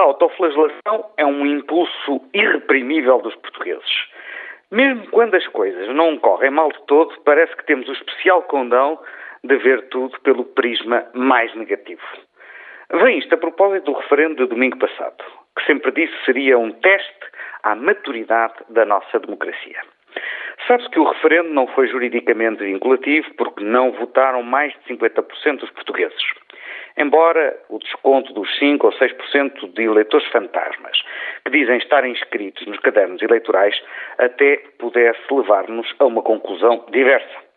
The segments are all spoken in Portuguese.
Autoflagelação é um impulso irreprimível dos portugueses. Mesmo quando as coisas não correm mal de todo, parece que temos o especial condão de ver tudo pelo prisma mais negativo. Vem isto a propósito do referendo de domingo passado, que sempre disse seria um teste à maturidade da nossa democracia. Sabe-se que o referendo não foi juridicamente vinculativo porque não votaram mais de 50% dos portugueses embora o desconto dos 5 ou 6% de eleitores fantasmas, que dizem estar inscritos nos cadernos eleitorais, até pudesse levar-nos a uma conclusão diversa.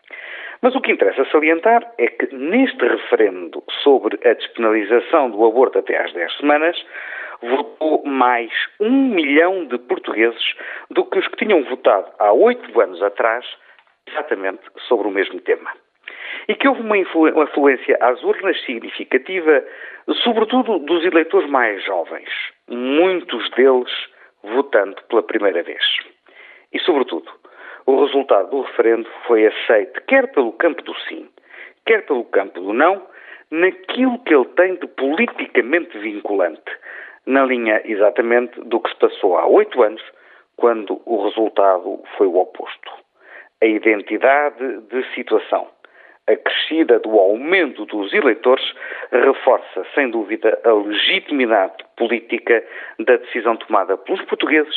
Mas o que interessa salientar é que neste referendo sobre a despenalização do aborto até às 10 semanas, votou mais um milhão de portugueses do que os que tinham votado há oito anos atrás, exatamente sobre o mesmo tema e que houve uma influência às urnas significativa, sobretudo dos eleitores mais jovens, muitos deles votando pela primeira vez. E, sobretudo, o resultado do referendo foi aceito quer pelo campo do sim, quer pelo campo do não, naquilo que ele tem de politicamente vinculante, na linha exatamente do que se passou há oito anos, quando o resultado foi o oposto. A identidade de situação a crescida do aumento dos eleitores reforça, sem dúvida, a legitimidade política da decisão tomada pelos portugueses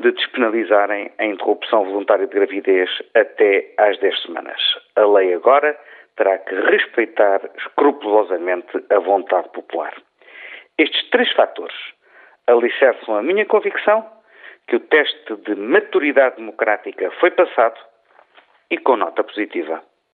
de despenalizarem a interrupção voluntária de gravidez até às 10 semanas. A lei agora terá que respeitar escrupulosamente a vontade popular. Estes três fatores alicerçam a minha convicção que o teste de maturidade democrática foi passado e com nota positiva.